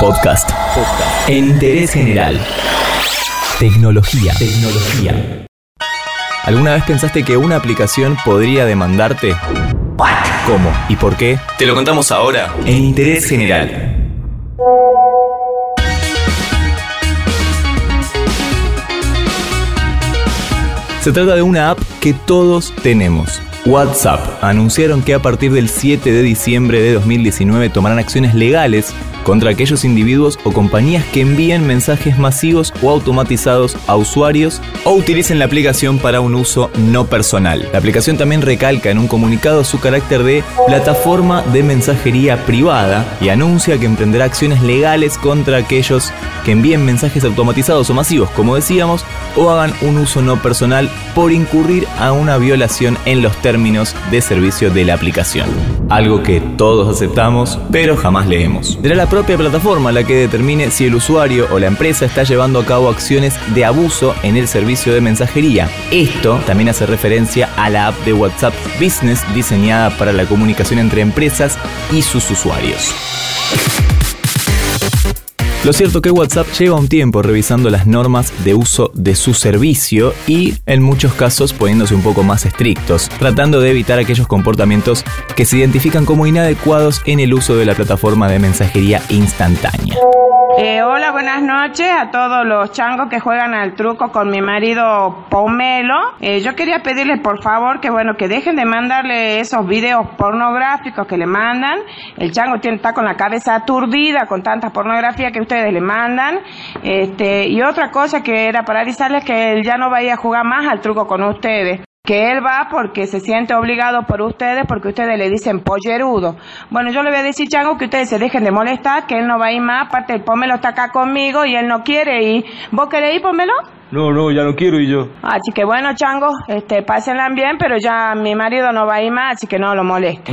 Podcast. En interés general. Tecnología. Tecnología. ¿Alguna vez pensaste que una aplicación podría demandarte? ¿Cómo y por qué? Te lo contamos ahora en Interés General. Se trata de una app que todos tenemos. WhatsApp anunciaron que a partir del 7 de diciembre de 2019 tomarán acciones legales contra aquellos individuos o compañías que envíen mensajes masivos o automatizados a usuarios o utilicen la aplicación para un uso no personal. La aplicación también recalca en un comunicado su carácter de plataforma de mensajería privada y anuncia que emprenderá acciones legales contra aquellos que envíen mensajes automatizados o masivos, como decíamos, o hagan un uso no personal por incurrir a una violación en los términos de servicio de la aplicación. Algo que todos aceptamos, pero jamás leemos. Será la propia plataforma la que determine si el usuario o la empresa está llevando a cabo acciones de abuso en el servicio de mensajería. Esto también hace referencia a la app de WhatsApp Business diseñada para la comunicación entre empresas y sus usuarios. Lo cierto que WhatsApp lleva un tiempo revisando las normas de uso de su servicio y en muchos casos poniéndose un poco más estrictos, tratando de evitar aquellos comportamientos que se identifican como inadecuados en el uso de la plataforma de mensajería instantánea. Eh, hola, buenas noches a todos los changos que juegan al truco con mi marido Pomelo. Eh, yo quería pedirles por favor que bueno que dejen de mandarle esos videos pornográficos que le mandan. El chango está con la cabeza aturdida con tanta pornografía que ustedes le mandan. Este, y otra cosa que era para avisarles que él ya no vaya a jugar más al truco con ustedes que él va porque se siente obligado por ustedes, porque ustedes le dicen pollerudo. Bueno, yo le voy a decir, Chango, que ustedes se dejen de molestar, que él no va a ir más, aparte el Pomelo está acá conmigo y él no quiere ir. ¿Vos querés ir, Pomelo? No, no, ya no quiero ir yo. Así que bueno, Chango, este, pásenla bien, pero ya mi marido no va a ir más, así que no lo moleste.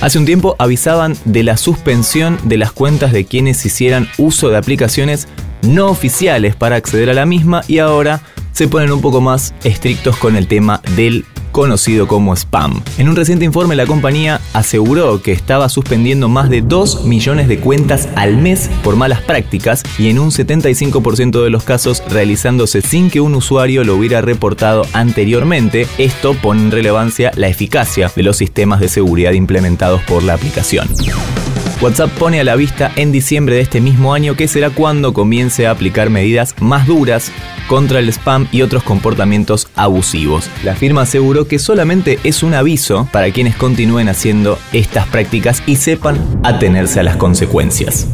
Hace un tiempo avisaban de la suspensión de las cuentas de quienes hicieran uso de aplicaciones no oficiales para acceder a la misma y ahora se ponen un poco más estrictos con el tema del conocido como spam. En un reciente informe la compañía aseguró que estaba suspendiendo más de 2 millones de cuentas al mes por malas prácticas y en un 75% de los casos realizándose sin que un usuario lo hubiera reportado anteriormente. Esto pone en relevancia la eficacia de los sistemas de seguridad implementados por la aplicación. WhatsApp pone a la vista en diciembre de este mismo año que será cuando comience a aplicar medidas más duras contra el spam y otros comportamientos abusivos. La firma aseguró que solamente es un aviso para quienes continúen haciendo estas prácticas y sepan atenerse a las consecuencias.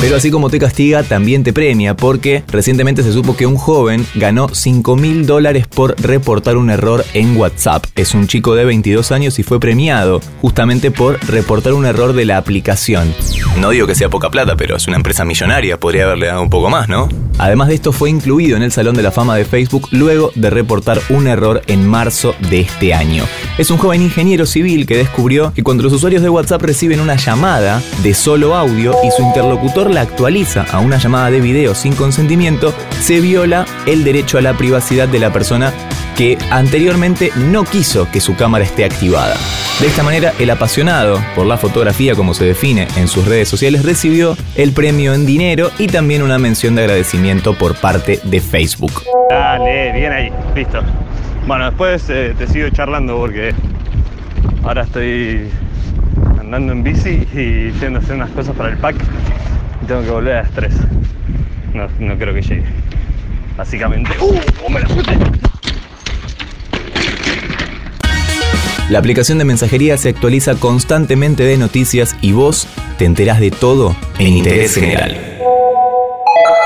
Pero así como te castiga, también te premia, porque recientemente se supo que un joven ganó 5 mil dólares por reportar un error en WhatsApp. Es un chico de 22 años y fue premiado justamente por reportar un error de la aplicación. No digo que sea poca plata, pero es una empresa millonaria, podría haberle dado un poco más, ¿no? Además de esto, fue incluido en el Salón de la Fama de Facebook luego de reportar un error en marzo de este año. Es un joven ingeniero civil que descubrió que cuando los usuarios de WhatsApp reciben una llamada de solo audio y su interlocutor la actualiza a una llamada de video sin consentimiento, se viola el derecho a la privacidad de la persona que anteriormente no quiso que su cámara esté activada. De esta manera, el apasionado por la fotografía, como se define en sus redes sociales, recibió el premio en dinero y también una mención de agradecimiento por parte de Facebook. Dale, bien ahí, listo. Bueno, después eh, te sigo charlando porque ahora estoy andando en bici y yendo a hacer unas cosas para el pack y tengo que volver a las 3. No, no creo que llegue. Básicamente. ¡Uh! ¡Me la suelte! La aplicación de mensajería se actualiza constantemente de noticias y vos te enterás de todo en Interés General.